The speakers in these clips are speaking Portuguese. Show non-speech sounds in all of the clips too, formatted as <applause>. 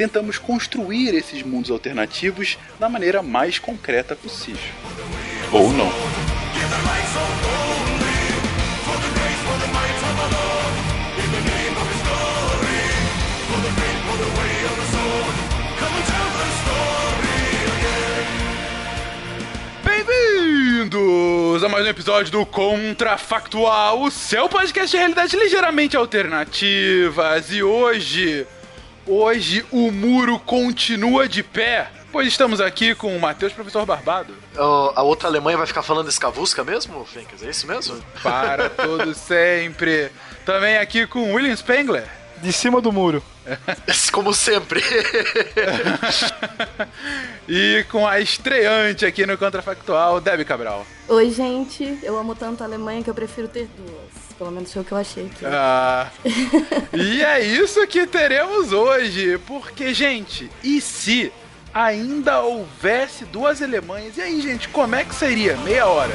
tentamos construir esses mundos alternativos da maneira mais concreta possível. Ou não. Bem-vindos a mais um episódio do Contrafactual, o seu podcast de realidade ligeiramente alternativas. E hoje, hoje o muro continua de pé, pois estamos aqui com o Matheus Professor Barbado. Ó, a outra Alemanha vai ficar falando escavusca mesmo, Fencas? É isso mesmo? Para todo sempre. Também aqui com William Spengler. De cima do muro. Como sempre. <laughs> E com a estreante aqui no Contrafactual, Debbie Cabral. Oi, gente. Eu amo tanto a Alemanha que eu prefiro ter duas. Pelo menos foi o que eu achei aqui. Ah, <laughs> e é isso que teremos hoje, porque, gente, e se ainda houvesse duas Alemanhas? E aí, gente, como é que seria? Meia hora.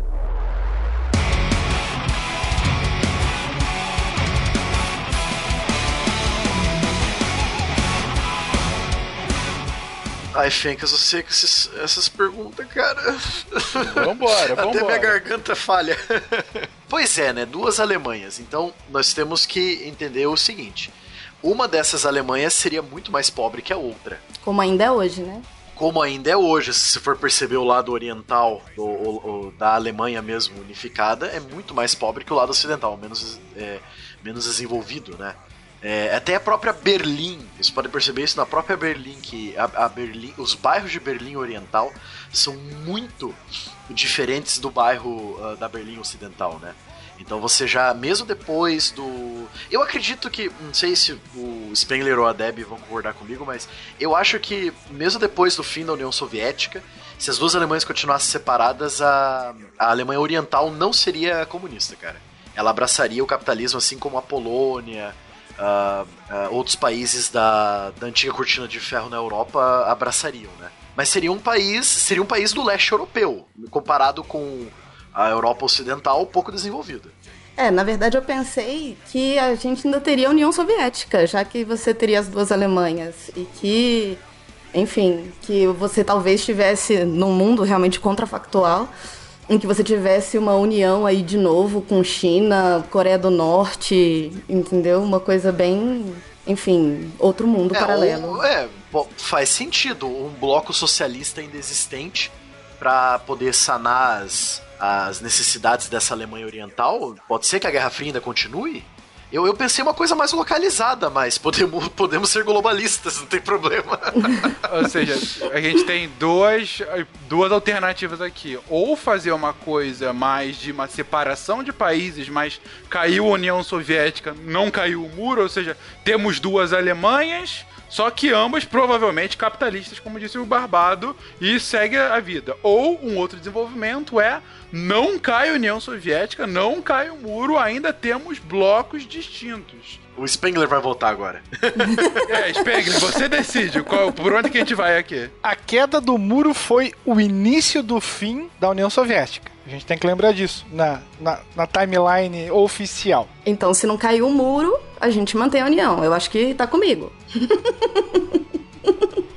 Ai, Fencas, eu sei que esses- essas perguntas, cara. Vambora, Até vambora. minha garganta falha. <laughs> pois é, né? Duas Alemanhas. Então, nós temos que entender o seguinte: uma dessas Alemanhas seria muito mais pobre que a outra. Como ainda é hoje, né? Como ainda é hoje, se você for perceber o lado oriental do- o- o- da Alemanha mesmo unificada, é muito mais pobre que o lado ocidental, menos, é, menos desenvolvido, né? É, até a própria Berlim, vocês podem perceber isso na própria Berlim, que a, a Berlim, os bairros de Berlim Oriental são muito diferentes do bairro ah, da Berlim Ocidental, né? Então você já, mesmo depois do. Eu acredito que. Não sei se o Spengler ou a Deb vão concordar comigo, mas eu acho que, mesmo depois do fim da União Soviética, se as duas Alemanhas continuassem separadas, a, a Alemanha Oriental não seria comunista, cara. Ela abraçaria o capitalismo assim como a Polônia, ah, ah, outros países da, da antiga cortina de ferro na Europa abraçariam, né? Mas seria um país, seria um país do leste europeu, comparado com a Europa Ocidental, pouco desenvolvida. É, na verdade eu pensei que a gente ainda teria a União Soviética, já que você teria as duas Alemanhas. E que, enfim, que você talvez estivesse num mundo realmente contrafactual, em que você tivesse uma união aí de novo com China, Coreia do Norte, entendeu? Uma coisa bem. Enfim, outro mundo paralelo. ou- é, faz sentido um bloco socialista ainda existente para poder sanar as, as necessidades dessa Alemanha Oriental. Pode ser que a Guerra Fria ainda continue? Eu, eu pensei uma coisa mais localizada, mas podemos, <laughs> podemos ser globalistas, não tem problema. <laughs> Ou seja, a gente tem duas, duas alternativas aqui. Ou fazer uma coisa mais de uma separação de países, mas caiu a União Soviética, não caiu o muro, ou seja, temos duas Alemanhas, só que ambas provavelmente capitalistas, como disse o Barbado, e segue a vida. Ou um outro desenvolvimento é não cai a União Soviética, não cai o muro, ainda temos blocos distintos. O Spengler vai voltar agora. <laughs> É, Spengler, você decide qual, por onde que a gente vai aqui. A queda do muro foi o início do fim da União Soviética. A gente tem que lembrar disso na, na, na timeline oficial. Então, se não cair o muro, a gente mantém a união. Eu acho que tá comigo. <laughs>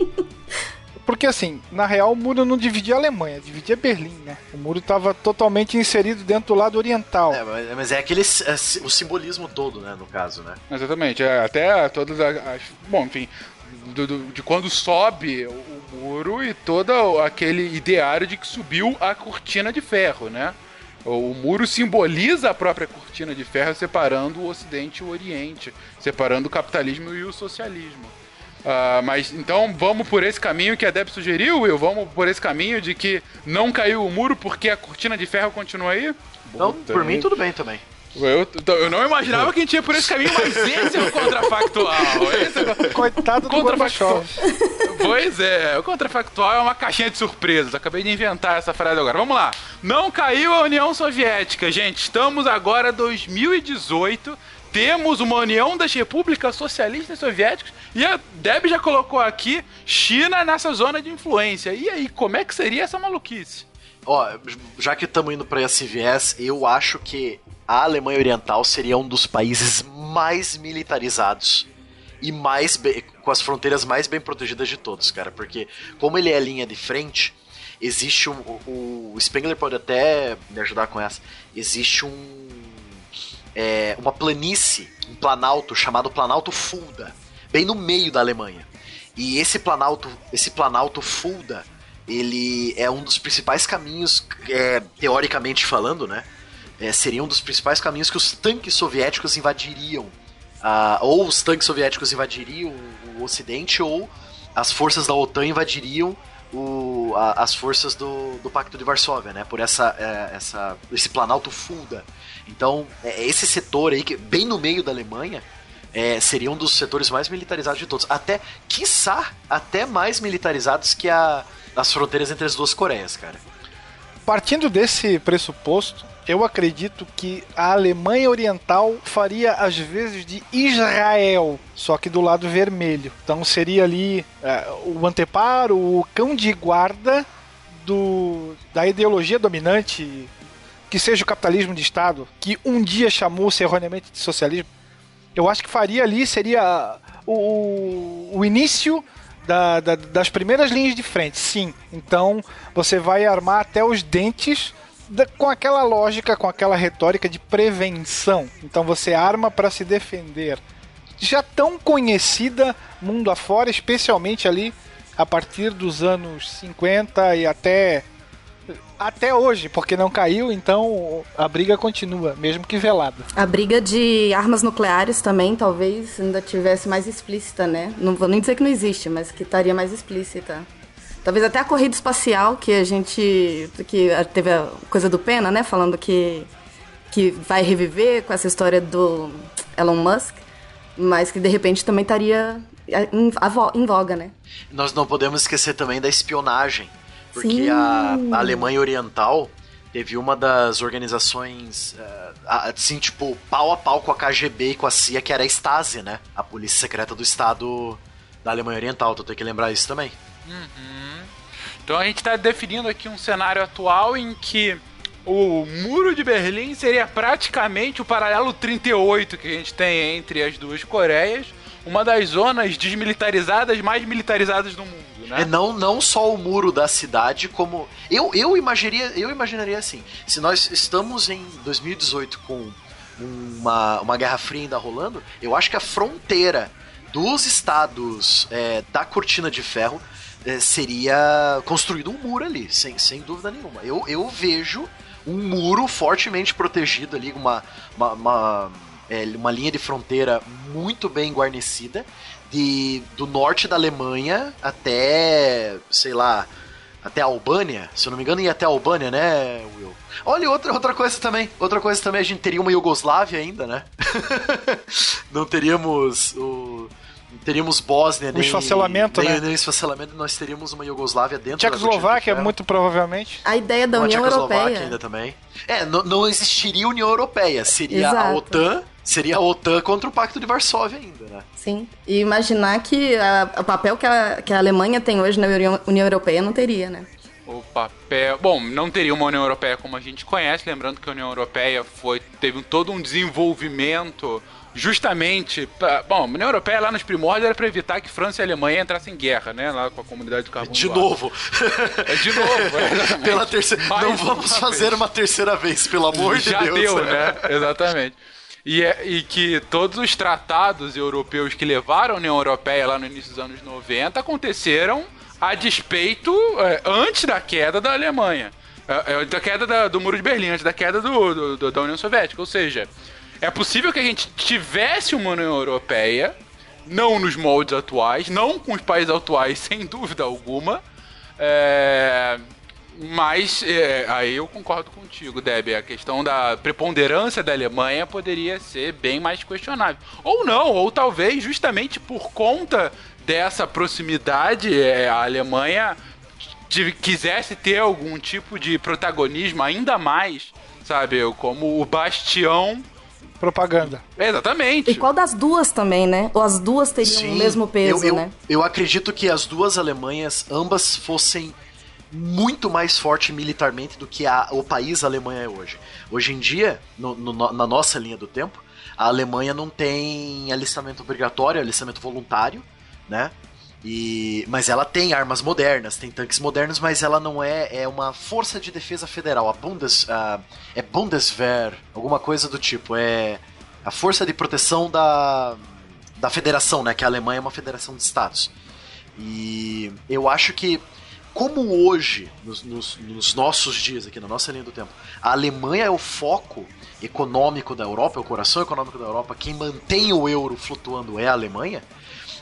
Porque assim, na real o muro não dividia a Alemanha, dividia Berlim, né? O muro estava totalmente inserido dentro do lado oriental. É, mas, mas é aquele é, o simbolismo todo, né, no caso, né? Exatamente, é, até todas as. as- bom, enfim, do- do- de quando sobe o, muro e todo aquele ideário de que subiu a cortina de ferro, né? O, o muro simboliza a própria cortina de ferro, separando o Ocidente e o Oriente, separando o capitalismo e o socialismo. Ah, mas então vamos por esse caminho que a Deb sugeriu, Will? Vamos por esse caminho de que não caiu o muro porque a cortina de ferro continua aí? Então, Puta, por mim, tudo bem também. Eu, eu não imaginava que a gente ia por esse caminho, mas esse é o <laughs> contrafactual. Esse é o... Coitado do Contrafactual. Pois é, o contrafactual é uma caixinha de surpresas. Acabei de inventar essa frase agora. Vamos lá. Não caiu a União Soviética, gente. Estamos agora em 2018. Temos uma união das repúblicas socialistas soviéticas e a Deb já colocou aqui China nessa zona de influência. E aí, como é que seria essa maluquice? Ó, já que estamos indo para esse viés, eu acho que a Alemanha Oriental seria um dos países mais militarizados e mais com as fronteiras mais bem protegidas de todos, cara. Porque como ele é linha de frente, existe um, o, o Spengler pode até me ajudar com essa. Existe um é, uma planície, um planalto chamado Planalto Fulda, bem no meio da Alemanha. E esse planalto, esse planalto Fulda, ele é um dos principais caminhos, é, teoricamente falando, né? É, seria um dos principais caminhos que os tanques soviéticos invadiriam. ou os tanques soviéticos invadiriam o Ocidente, ou as forças da OTAN invadiriam o- a- as forças do, do Pacto de Varsóvia, né? Por essa, é, essa, esse planalto Fulda. Então, é, esse setor aí, que bem no meio da Alemanha, é, seria um dos setores mais militarizados de todos. Até, quiçá, até mais militarizados que a, as fronteiras entre as duas Coreias, cara. Partindo desse pressuposto, eu acredito que a Alemanha Oriental faria às vezes de Israel, só que do lado vermelho. Então seria ali é, o anteparo, o cão de guarda do, da ideologia dominante, que seja o capitalismo de Estado, que um dia chamou-se erroneamente de socialismo. Eu acho que faria ali seria o, o início da- da- das primeiras linhas de frente, sim. Então você vai armar até os dentes com aquela lógica, com aquela retórica de prevenção. Então você arma para se defender. Já tão conhecida mundo afora, especialmente ali a partir dos anos 50 e até até hoje, porque não caiu, então a briga continua, mesmo que velada. A briga de armas nucleares também talvez ainda tivesse mais explícita, né? Não vou nem dizer que não existe, mas que estaria mais explícita. Talvez até a corrida espacial, que a gente. que teve a coisa do Pena, né? Falando que, que vai reviver com essa história do Elon Musk, mas que de repente também estaria em, em voga, né? Nós não podemos esquecer também da espionagem, porque Sim. a, a Alemanha Oriental teve uma das organizações, eh, a- assim, tipo, pau a pau com a KGB e com a CIA, que era a Stasi, né? A Polícia Secreta do Estado da Alemanha Oriental, tu tem que lembrar isso também. Então a gente está definindo aqui um cenário atual em que o Muro de Berlim seria praticamente o paralelo 38 que a gente tem entre as duas Coreias, uma das zonas desmilitarizadas mais militarizadas do mundo, né? É não, não só o muro da cidade, como. Eu, eu, imaginaria, eu imaginaria assim: se nós estamos em 2018 com uma, uma Guerra Fria ainda rolando, eu acho que a fronteira dos estados é, da Cortina de Ferro seria construído um muro ali, sem, sem dúvida nenhuma. Eu, eu vejo um muro fortemente protegido ali, uma, uma, uma, é, uma linha de fronteira muito bem guarnecida, de, do norte da Alemanha até, sei lá, até a Albânia, se eu não me engano, ia até a Albânia, né, Will? Olha, outra, outra coisa também. Outra coisa também, a gente teria uma Iugoslávia ainda, né? <laughs> não teríamos o. Teríamos Bósnia, nem. esfacelamento, nem, né? nem esfacelamento, nós teríamos uma Iugoslávia dentro da Tchecoslováquia, Ferro. muito provavelmente. A ideia da Uma União Tchecoslováquia Europeia. ainda também. É, não, não existiria União Europeia, seria a Exato. OTAN Seria a OTAN contra o Pacto de Varsóvia ainda, né? Sim. E imaginar que a- o papel que a, que a Alemanha tem hoje na União, Europeia não teria, né? O papel. Bom, não teria uma União Europeia como a gente conhece, lembrando que a União Europeia foi, teve um- todo um desenvolvimento justamente. Pra, bom, a União Europeia lá nos primórdios era para evitar que França e Alemanha entrassem em guerra, né? Lá com a comunidade do carbono. De novo. É de novo, <laughs> exatamente. Pela terceira. Mais Não vamos fazer vez. uma terceira vez, pelo amor de Já Deus. deu, né? Exatamente. E, é- e que todos os tratados europeus que levaram a União Europeia lá no início dos anos 90 aconteceram a despeito é, antes da queda da Alemanha. É, é, da queda da- do Muro de Berlim, antes da queda do, do- do- da União Soviética. Ou seja, é possível que a gente tivesse uma União Europeia, não nos moldes atuais, não com os países atuais, <laughs> sem dúvida alguma. É, mas é, aí eu concordo contigo, Deb. A questão da preponderância da Alemanha poderia ser bem mais questionável. Ou não, ou talvez justamente por conta dessa proximidade, é, a Alemanha quisesse ter algum tipo de protagonismo ainda mais, sabe? Como o bastião. Propaganda. Exatamente. E qual das duas também, né? Ou as duas teriam o mesmo peso, eu, eu, né? Eu acredito que as duas Alemanhas, ambas fossem muito mais fortes militarmente do que a- o país Alemanha é hoje. Hoje em dia, no- no- na nossa linha do tempo, a Alemanha não tem alistamento obrigatório, alistamento voluntário, né? E, mas ela tem armas modernas, tem tanques modernos, mas ela não é, é uma força de defesa federal. A Bundes, a- é Bundeswehr, alguma coisa do tipo. É a força de proteção da, da federação, né? Que a Alemanha é uma federação de estados. E eu acho que, como hoje, nos, nos- nos nossos dias, aqui na nossa linha do tempo, a Alemanha é o foco econômico da Europa, é o coração econômico da Europa, quem mantém o euro flutuando é a Alemanha,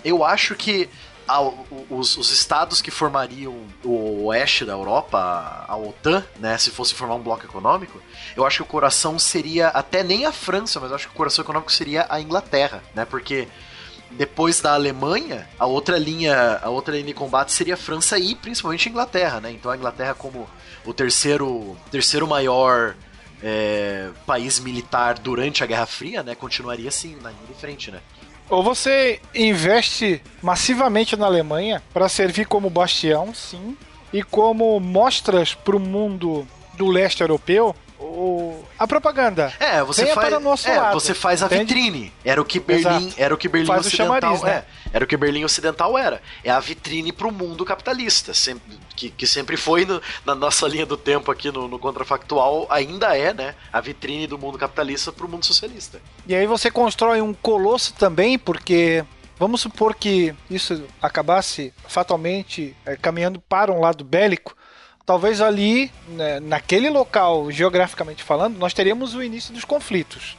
eu acho que a- o- os, os estados que formariam o oeste da Europa, a OTAN, né, se fosse formar um bloco econômico, eu acho que o coração seria até nem a França, mas eu acho que o coração econômico seria a Inglaterra, né, porque depois da Alemanha, a outra linha, a outra linha de combate seria a França e principalmente a Inglaterra, né? Então a Inglaterra como o terceiro, terceiro maior é, país militar durante a Guerra Fria, né? Continuaria assim na linha de frente, né? Ou você investe massivamente na Alemanha para servir como bastião, sim, e como mostras para o mundo do leste europeu o- a propaganda. É, você Venha faz, para o nosso é, lado, você faz a entende? vitrine. Era o que Berlim, Exato. era o que Berlim Faz o Ocidental, chamariz, né? é. Era o que Berlim Ocidental era. É a vitrine pro mundo capitalista, sempre, que, que sempre foi no- na nossa linha do tempo aqui no, no contrafactual, ainda é, né? A vitrine do mundo capitalista pro mundo socialista. E aí você constrói um colosso também, porque vamos supor que isso acabasse fatalmente eh, caminhando para um lado bélico. Talvez ali, né, naquele local, geograficamente falando, nós teríamos o início dos conflitos.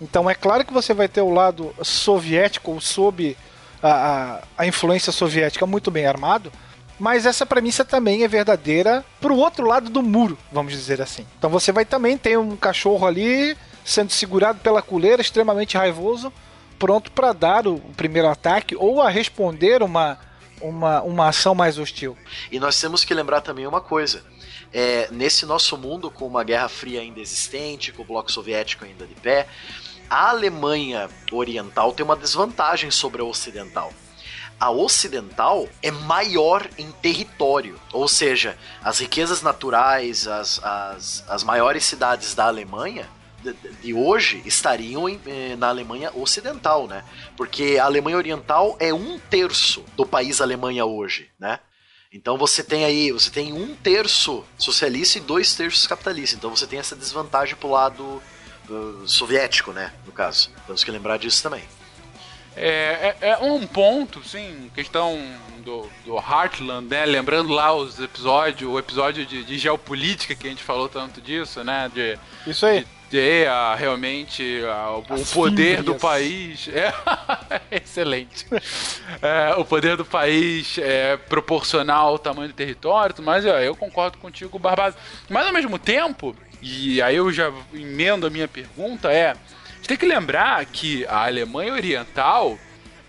Então é claro que você vai ter o lado soviético, ou sob a, a, a influência soviética, muito bem armado, mas essa premissa também é verdadeira para o outro lado do muro, vamos dizer assim. Então você vai também ter um cachorro ali sendo segurado pela coleira, extremamente raivoso, pronto para dar o, o primeiro ataque ou a responder uma, uma, uma ação mais hostil. E nós temos que lembrar também uma coisa. É, nesse nosso mundo, com uma Guerra Fria ainda existente, com o Bloco Soviético ainda de pé, a Alemanha Oriental tem uma desvantagem sobre a Ocidental. A Ocidental é maior em território, ou seja, as riquezas naturais, as, as, as maiores cidades da Alemanha de, hoje estariam em- eh, na Alemanha Ocidental, né? Porque a Alemanha Oriental é um terço do país Alemanha hoje, né? Então você tem aí, você tem um terço socialista e dois terços capitalista. Então você tem essa desvantagem pro lado uh, soviético, né? No caso. Temos que lembrar disso também. É, é, é um ponto, sim, questão do, do Heartland, né? Lembrando lá os episódios, o episódio de, de geopolítica que a gente falou tanto disso, né? De, Isso aí. de ter a, realmente a, o, As poder do país. <laughs> É, excelente. É, o poder do país é proporcional ao tamanho do território, mas eu concordo contigo, Barbado. Mas ao mesmo tempo, e aí eu já emendo a minha pergunta, é. A gente tem que lembrar que a Alemanha Oriental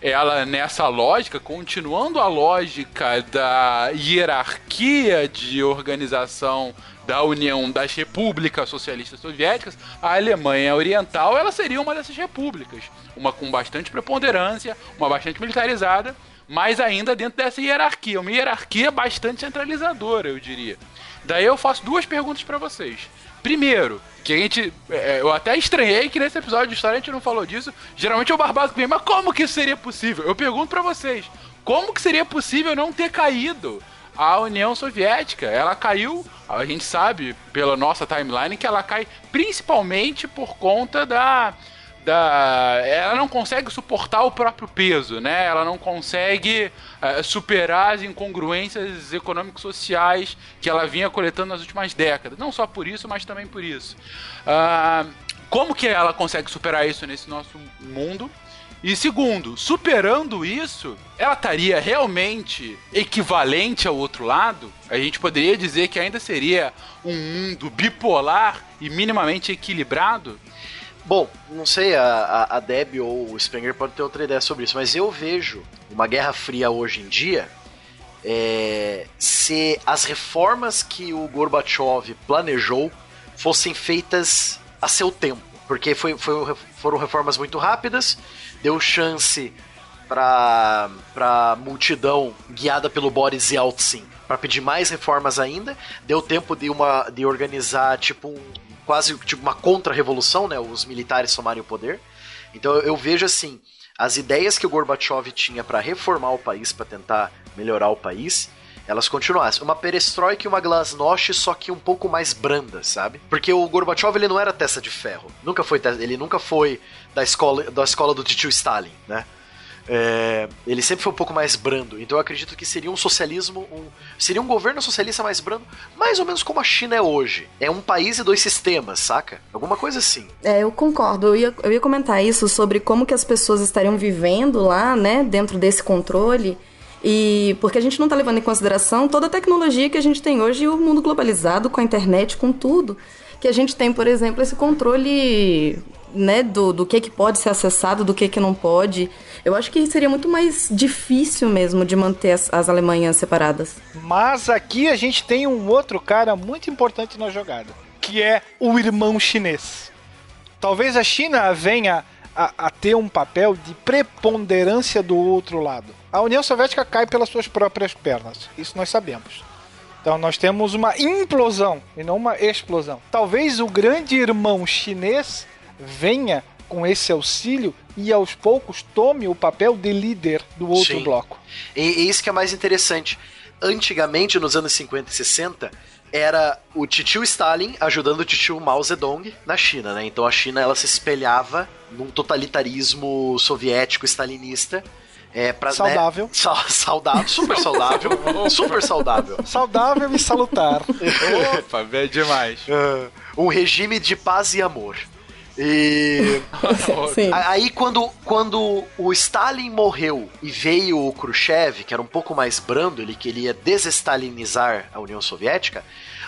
ela nessa lógica, continuando a lógica da hierarquia de organização da União das Repúblicas Socialistas Soviéticas, a Alemanha Oriental ela seria uma dessas repúblicas, uma com bastante preponderância, uma bastante militarizada, mas ainda dentro dessa hierarquia, uma hierarquia bastante centralizadora, eu diria. Daí eu faço duas perguntas para vocês. Primeiro, que a gente. é, eu até estranhei que nesse episódio de história a gente não falou disso. Geralmente é o Barbado que vem, mas como que isso seria possível? Eu pergunto para vocês: como que seria possível não ter caído a União Soviética? Ela caiu, a gente sabe pela nossa timeline que ela cai principalmente por conta da. Da, ela não consegue suportar o próprio peso, né? Ela não consegue eh, superar as incongruências econômico-sociais que ela vinha coletando nas últimas décadas. Não só por isso, mas também por isso. Ah, como que ela consegue superar isso nesse nosso mundo? E segundo, superando isso, ela estaria realmente equivalente ao outro lado? A gente poderia dizer que ainda seria um mundo bipolar e minimamente equilibrado? Bom, não sei, a, a, Deb ou o Spenger pode ter outra ideia sobre isso, mas eu vejo uma Guerra Fria hoje em dia é, se as reformas que o Gorbachev planejou fossem feitas a seu tempo. Porque foi, foi- foram reformas muito rápidas, deu chance para a multidão guiada pelo Boris Yeltsin para pedir mais reformas ainda, deu tempo de, uma, de organizar tipo um, quase tipo uma contra-revolução, né, os militares tomarem o poder. Então eu, eu vejo assim, as ideias que o Gorbachev tinha para reformar o país, para tentar melhorar o país, elas continuassem. Uma perestroika e uma glasnost, só que um pouco mais branda, sabe? Porque o Gorbachev ele não era testa de ferro. Nunca foi, ele nunca foi da escola, da escola do tio Stalin, né? É, ele sempre foi um pouco mais brando. Então eu acredito que seria um socialismo, um, seria um governo socialista mais brando, mais ou menos como a China é hoje. É um país e dois sistemas, saca? Alguma coisa assim. É, eu concordo. Eu ia, eu ia comentar isso sobre como que as pessoas estariam vivendo lá, né, dentro desse controle. E porque a gente não está levando em consideração toda a tecnologia que a gente tem hoje o mundo globalizado com a internet, com tudo. Que a gente tem, por exemplo, esse controle né, do, do que, que pode ser acessado, do que, que não pode. Eu acho que seria muito mais difícil mesmo de manter as, as Alemanhas separadas. Mas aqui a gente tem um outro cara muito importante na jogada, que é o irmão chinês. Talvez a China venha a, a ter um papel de preponderância do outro lado. A União Soviética cai pelas suas próprias pernas, isso nós sabemos. Então nós temos uma implosão e não uma explosão. Talvez o grande irmão chinês venha com esse auxílio e aos poucos tome o papel de líder do outro Sim. bloco. E, e isso que é mais interessante. Antigamente, nos anos 50 e 60, era o titio Stalin ajudando o titio Mao Zedong na China, né? Então a China ela se espelhava num totalitarismo soviético stalinista. É, pra, né, Saudável. <laughs> sa- saudável, super saudável, <laughs> super saudável. Saudável e salutar. <laughs> Opa, é demais. Ah, um regime de paz e amor. E <laughs> Sim. Aí quando, quando o Stalin morreu e veio o Khrushchev, que era um pouco mais brando, ele queria desestalinizar a União Soviética,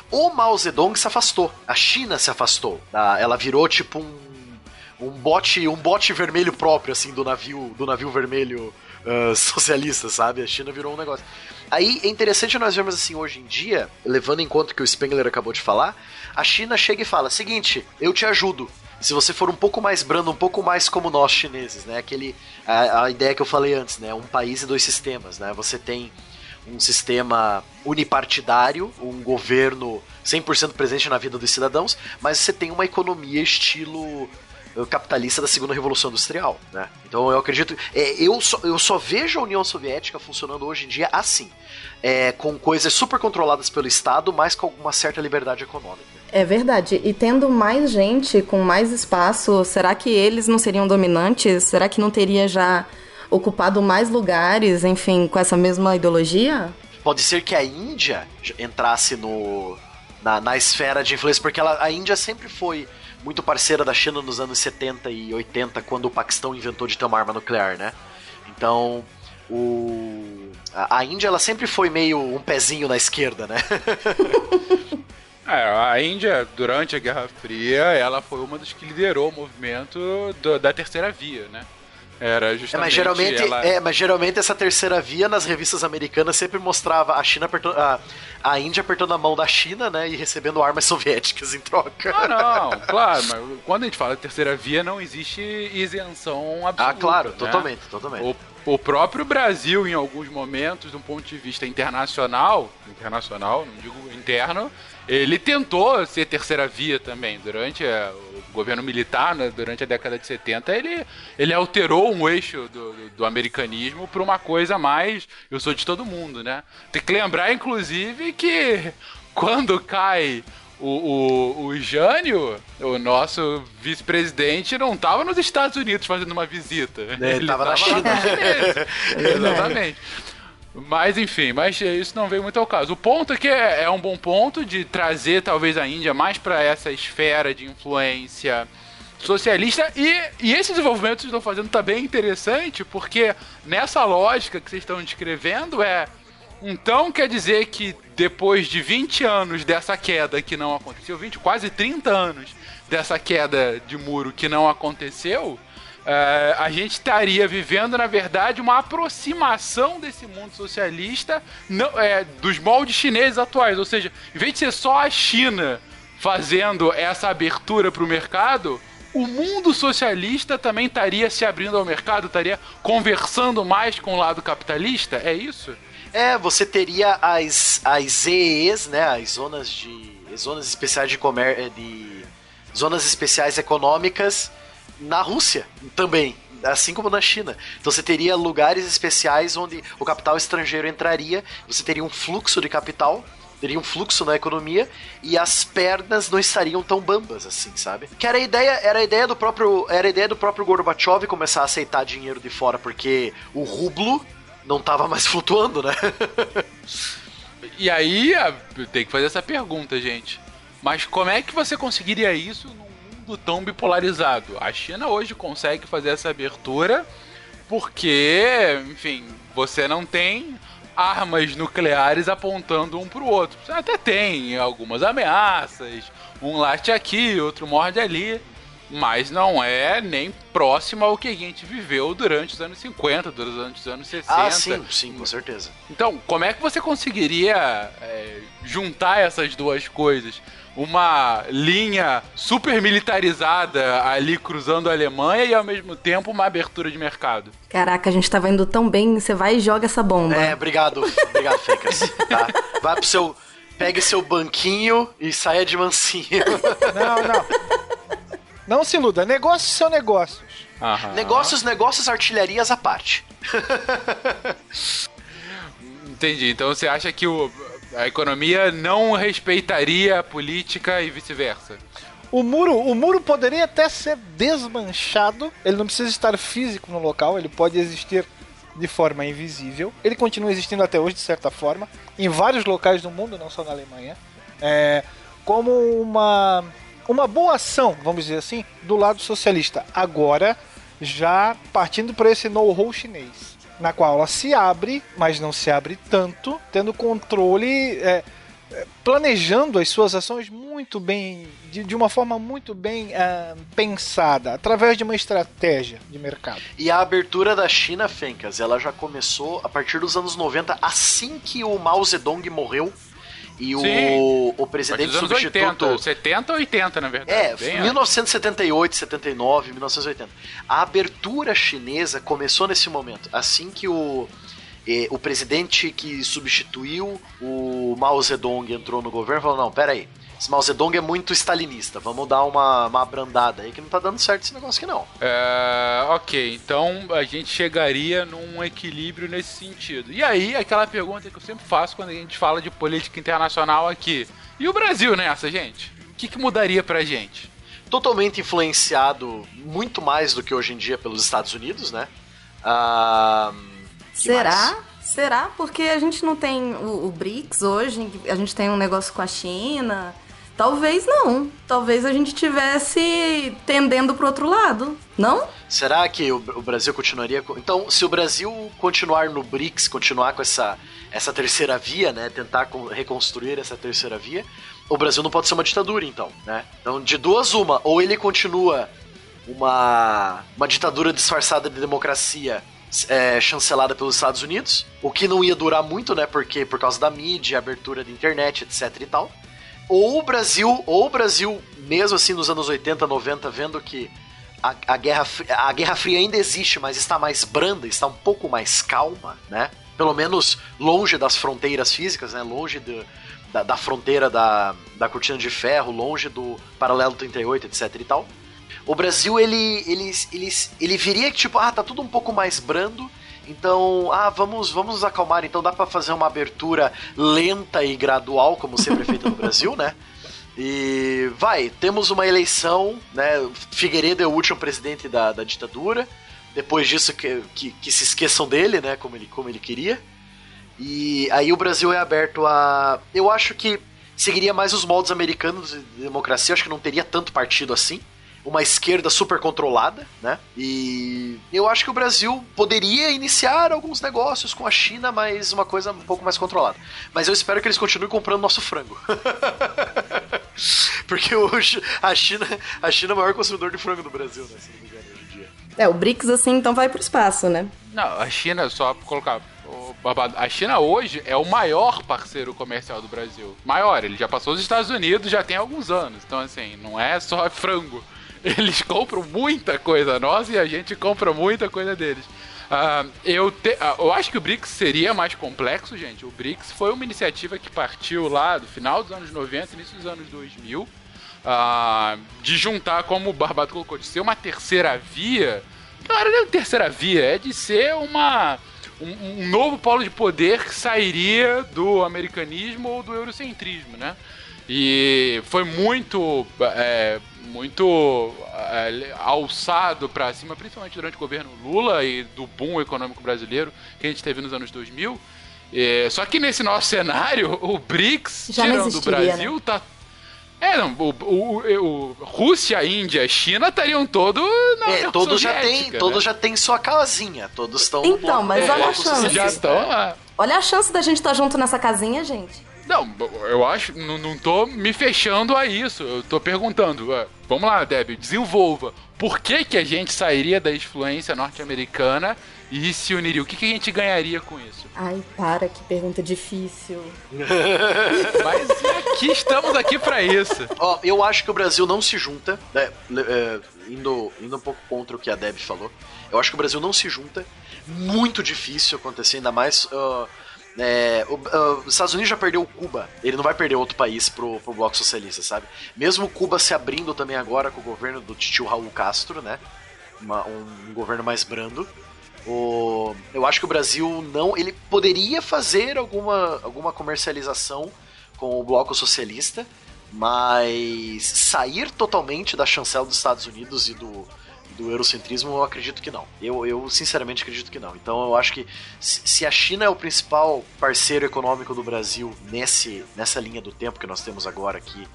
o Mao Zedong se afastou. A China se afastou. Ela virou tipo um, um bote um bote vermelho próprio assim do navio do navio vermelho ah, <laughs> socialista, sabe? A China virou um negócio. Aí é interessante nós vermos assim hoje em dia, levando em conta o que o Spengler acabou de falar, a China chega e fala: seguinte, eu te ajudo. Se você for um pouco mais brando, um pouco mais como nós chineses, né? Aquele a, a ideia que eu falei antes, né? Um país e dois sistemas, né? Você tem um sistema unipartidário, um governo 100% presente na vida dos cidadãos, mas você tem uma economia estilo eh, capitalista da segunda revolução industrial, né? Então eu acredito, é, eu, só, eu só vejo a União Soviética funcionando hoje em dia assim, é, com coisas super controladas pelo Estado, mas com alguma certa liberdade econômica. É verdade. E tendo mais gente com mais espaço, será que eles não seriam dominantes? Será que não teria já ocupado mais lugares, enfim, com essa mesma ideologia? Pode ser que a Índia entrasse no na, na esfera de influência, porque ela, a Índia sempre foi muito parceira da China nos anos 70 e 80, quando o Paquistão inventou de ter uma arma nuclear, né? Então, o a, a Índia ela sempre foi meio um pezinho na esquerda, né? <laughs> É, a Índia, durante a Guerra Fria, ela foi uma das que liderou o movimento do- da terceira via, né? Era É, justamente mas geralmente, ela... é, mas geralmente essa terceira via nas revistas americanas sempre mostrava a China apertando, a, a Índia apertando a mão da China, né, e recebendo armas <laughs> soviéticas em troca. Ah, não, claro, mas quando a gente fala de terceira via, não existe isenção absoluta. Ah, claro, né? totalmente, totalmente. O, o próprio Brasil, em alguns momentos, do ponto de vista internacional, internacional, não digo interno, ele tentou ser terceira via também. Durante é, o governo militar, né, durante a década de 70, ele, ele alterou um eixo do, do, do americanismo para uma coisa mais eu sou de todo mundo, né? Tem que lembrar, inclusive, que quando cai o, o, o Jânio, o nosso vice-presidente, não estava nos Estados Unidos fazendo uma visita. ele tava na China. <laughs> Exatamente. Mas enfim, mas isso não veio muito ao caso. O ponto é que é, é um bom ponto de trazer talvez a Índia mais para essa esfera de influência socialista e, e esse desenvolvimento que estão fazendo tá bem interessante porque nessa lógica que vocês estão descrevendo é então quer dizer que depois de 20 anos dessa queda que não aconteceu, 20, quase 30 anos dessa queda de muro que não aconteceu, eh, a gente estaria vivendo, na verdade, uma aproximação desse mundo socialista não, eh, dos moldes chineses atuais. Ou seja, em vez de ser só a China fazendo essa abertura para o mercado, o mundo socialista também estaria se abrindo ao mercado, estaria conversando mais com o lado capitalista? É isso? É, você teria as, as ZEEs, né, as zonas de zonas especiais de comércio, de zonas especiais econômicas na Rússia também, assim como na China. Então você teria lugares especiais onde o capital estrangeiro entraria, você teria um fluxo de capital, teria um fluxo na economia e as pernas não estariam tão bambas assim, sabe? Que era a ideia, era a ideia do próprio, era a ideia do próprio Gorbachev começar a aceitar dinheiro de fora porque o rublo não tava mais <laughs> flutuando, né? E aí, tem que fazer essa pergunta, gente. Mas como é que você conseguiria isso num mundo tão bipolarizado? A China hoje consegue fazer essa abertura porque, enfim, você não tem armas nucleares apontando um pro outro. Você até tem algumas ameaças, um late aqui, outro morde ali, mas não é nem próximo ao que a gente viveu durante os anos 50, durante os anos 60. Ah, sim, sim, com certeza. Então, como é que você conseguiria é, juntar essas duas coisas? Uma linha super militarizada ali cruzando a Alemanha e ao mesmo tempo uma abertura de mercado. Caraca, a gente tava indo tão bem, você vai e joga essa bomba. É, obrigado, obrigado, Fencas. Tá? Vai pro seu. Pegue seu banquinho e saia de mansinho. Não, não. Não se iluda. Negócios são negócios. Aham. negócios, negócios, artilharias à parte. Entendi. Então você acha que o- a economia não respeitaria a política e vice-versa? O muro, o muro poderia até ser desmanchado. Ele não precisa estar físico no local, ele pode existir de forma invisível. Ele continua existindo até hoje, de certa forma, em vários locais do mundo, não só na Alemanha. É, como uma, uma boa ação, vamos dizer assim, do lado socialista. Agora, já partindo para esse know-how chinês. Na qual ela se abre, mas não se abre tanto, tendo controle. é, planejando as suas ações muito bem, de, de uma forma muito bem ah, pensada, através de uma estratégia de mercado. E a abertura da China, Fencas, ela já começou a partir dos anos 90, assim que o Mao Zedong morreu. E o, Sim. o presidente dos substituto. 80, 70 ou 80, na verdade. É, Bem antes. 1978, 79, 1980. A abertura chinesa começou nesse momento. Assim que o, eh, o presidente que substituiu o Mao Zedong entrou no governo, falou: não, peraí. Esse Mao Zedong é muito stalinista. Vamos dar uma, uma abrandada aí que não tá dando certo esse negócio aqui, não. É, ok, então a gente chegaria num equilíbrio nesse sentido. E aí, aquela pergunta que eu sempre faço quando a gente fala de política internacional aqui. E o Brasil nessa, gente? O que, que mudaria pra gente? Totalmente influenciado muito mais do que hoje em dia pelos Estados Unidos, né? Ah, Será? mais? Será? Porque a gente não tem o, o BRICS hoje, a gente tem um negócio com a China. Talvez não. Talvez a gente tivesse tendendo pro outro lado. Não? Será que o, Brasil continuaria com... Então, se o Brasil continuar no BRICS, continuar com essa, essa terceira via, né? Tentar con- reconstruir essa terceira via, o Brasil não pode ser uma ditadura, então, né? Então, de duas uma, ou ele continua uma, uma ditadura disfarçada de democracia é, chancelada pelos Estados Unidos, o que não ia durar muito, né? Porque por causa da mídia, abertura da internet, etc e tal. Ou o Brasil, ou o Brasil, mesmo assim nos anos 80, 90, vendo que a, a, Guerra, a Guerra Fria ainda existe, mas está mais branda, está um pouco mais calma, né? Pelo menos longe das fronteiras físicas, né? Longe da, da fronteira da, da cortina de ferro, longe do paralelo 38, etc e tal. O Brasil, ele, ele, ele, ele viria que, tipo, ah, tá tudo um pouco mais brando, então, ah, vamos, vamos nos acalmar. Então dá pra fazer uma abertura lenta e gradual, como sempre é feita no <laughs> Brasil, né? E vai, temos uma eleição, né? Figueiredo é o último presidente da, da ditadura. Depois disso, que, que, que se esqueçam dele, né? Como ele, como ele queria. E aí o Brasil é aberto a. Eu acho que seguiria mais os moldes americanos de democracia, acho que não teria tanto partido assim. Uma esquerda super controlada, né? E eu acho que o Brasil poderia iniciar alguns negócios com a China, mas uma coisa um pouco mais controlada. Mas eu espero que eles continuem comprando nosso frango. <laughs> Porque hoje a China, a China é o maior consumidor de frango do Brasil, né? Se não me engano, hoje em dia. É, o BRICS, assim, então vai pro espaço, né? Não, a China, só pra colocar. A China hoje é o maior parceiro comercial do Brasil. Maior, ele já passou os Estados Unidos já tem alguns anos. Então, assim, não é só frango. <laughs> Eles compram muita coisa nossa e a gente compra muita coisa deles. Ah, eu, te- ah, eu acho que o BRICS seria mais complexo, gente. O BRICS foi uma iniciativa que partiu lá do final dos anos 90, início dos anos 2000, ah, de juntar, como o Barbado colocou, de ser uma terceira via. Não era nem uma terceira via, é de ser uma, um, um novo polo de poder que sairia do americanismo ou do eurocentrismo, né? E foi muito, é, muito é, alçado pra cima, principalmente durante o governo Lula e do boom econômico brasileiro que a gente teve nos anos 2000. É, só que nesse nosso cenário, o BRICS, Já tirando o existiria, Brasil, tá. É, não, o, o- o- Rússia, Índia, China estariam todos na É, todos já têm, Soviética, todos né? já têm sua casinha, todos estão no Então, bloco mas olha a chance. Já estão lá. Olha a chance da gente estar junto nessa casinha, gente. Não, eu acho, não, não tô me fechando a isso. Eu tô perguntando, ué, vamos lá, Deb, desenvolva. Por que, que a gente sairia da influência norte-americana e se uniria? O que, que a gente ganharia com isso? Ai, para, que pergunta difícil. <laughs> Mas aqui estamos aqui pra isso. Ó, eu acho que o Brasil não se junta, né, é, indo, indo um pouco contra o que a Deb falou. Eu acho que o Brasil não se junta. Muito difícil acontecer, ainda mais. ah, é, o- ah, os Estados Unidos já perdeu Cuba, ele não vai perder outro país pro, pro Bloco Socialista, sabe? Mesmo Cuba se abrindo também agora com o governo do tio Raul Castro, né? Uma- um, um governo mais brando. O, eu acho que o Brasil não. Ele poderia fazer alguma, alguma comercialização com o bloco socialista, mas sair totalmente da chancela dos Estados Unidos e do, do eurocentrismo, eu acredito que não. Eu, eu sinceramente acredito que não. Então eu acho que se a China é o principal parceiro econômico do Brasil nesse, nessa linha do tempo que nós temos agora aqui,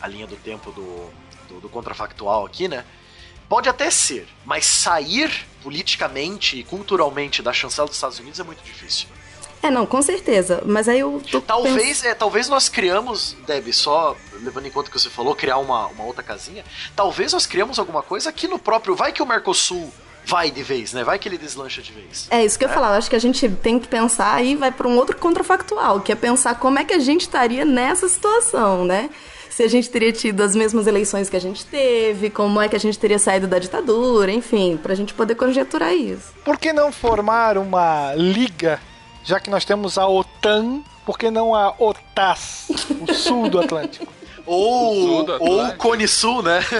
a linha do tempo do, do, do contrafactual aqui, né? Pode até ser, mas sair politicamente e culturalmente da chancela dos Estados Unidos é muito difícil. É, não, com certeza. Mas aí eu tô Talvez, é, talvez nós criamos, Deb, só levando em conta o que você falou, criar uma, uma outra casinha. Talvez nós criamos alguma coisa aqui no próprio. Vai que o Mercosul vai de vez, né? Vai que ele deslancha de vez. É isso que eu ia falar. Eu acho que a gente tem que pensar aí, vai para um outro contrafactual, que é pensar como é que a gente estaria nessa situação, né? Se a gente teria tido as mesmas eleições que a gente teve, como é que a gente teria saído da ditadura, enfim, pra gente poder conjecturar isso. Por que não formar uma liga, já que nós temos a OTAN, por que não a OTAS, o sul do Atlântico? <laughs> Ou, Sul do ou o. Cone Sul, né? <laughs>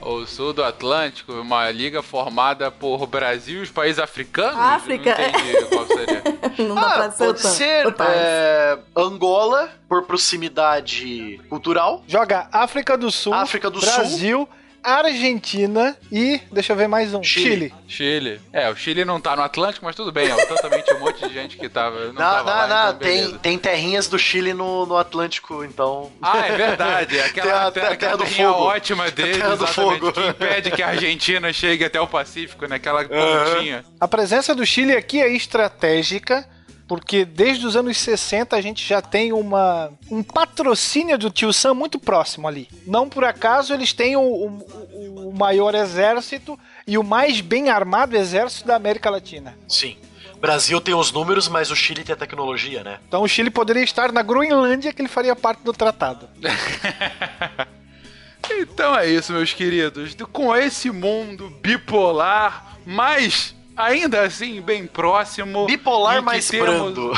O sul do Atlântico, uma liga formada por Brasil e os países africanos? África, Não entendi qual <laughs> seria. Não dá Ah, pra ser pode OTAN. ser OTAN. é, Angola, por proximidade cultural. Joga África do Sul, África do Brasil, Argentina e, deixa eu ver mais um, Chile. Chile. Chile. É, o Chile não tá no Atlântico, mas tudo bem. É totalmente um monte de gente que tava. Não, Não, tava não, lá, não, então tem, tem terrinhas do Chile no, no Atlântico, então. Ah, é verdade. <laughs> Aquela Tem a- terra, terra do terrinha fogo. ótima dele, terra do fogo. que impede que a Argentina chegue até o Pacífico, naquela pontinha. A presença do Chile aqui é estratégica, porque desde os anos 60 a gente já tem uma, um patrocínio do Tio Sam muito próximo ali. Não por acaso eles têm o, o- o maior exército e o mais bem armado exército da América Latina. Sim. Brasil tem os números, mas o Chile tem a tecnologia, né? Então o Chile poderia estar na Groenlândia, que ele faria parte do tratado. <laughs> Então é isso, meus queridos. Com esse mundo bipolar, mas ainda assim bem próximo. Bipolar mais brando.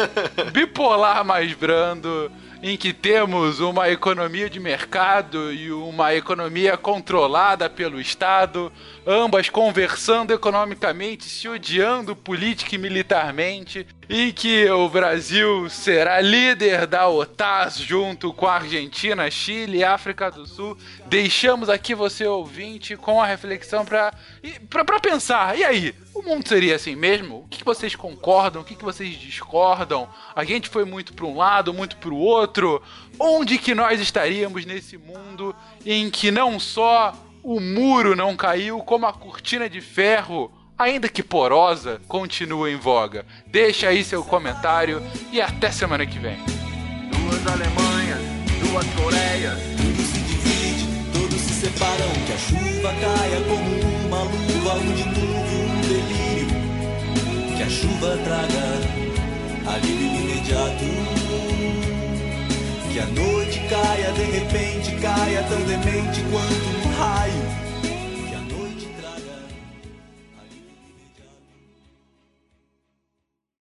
<laughs> bipolar mais brando, em que temos uma economia de mercado e uma economia controlada pelo Estado, ambas conversando economicamente, se odiando política e militarmente, e que o Brasil será líder da OTAN junto com a Argentina, Chile e África do Sul. Deixamos aqui você ouvinte com a reflexão para para pensar. E aí, o mundo seria assim mesmo? O que, vocês concordam? O que, que vocês discordam? A gente foi muito para um lado, muito para o outro. Onde que nós estaríamos nesse mundo em que não só o muro não caiu, como a cortina de ferro, ainda que porosa, continua em voga? Deixa aí seu comentário e até semana que vem. Duas Alemanhas, duas Coreias. Tudo se divide, todos se separam. Que a chuva caia como uma luva, delírio. Que a chuva traga alívio imediato. Que a noite caia, de repente caia, tão demente quanto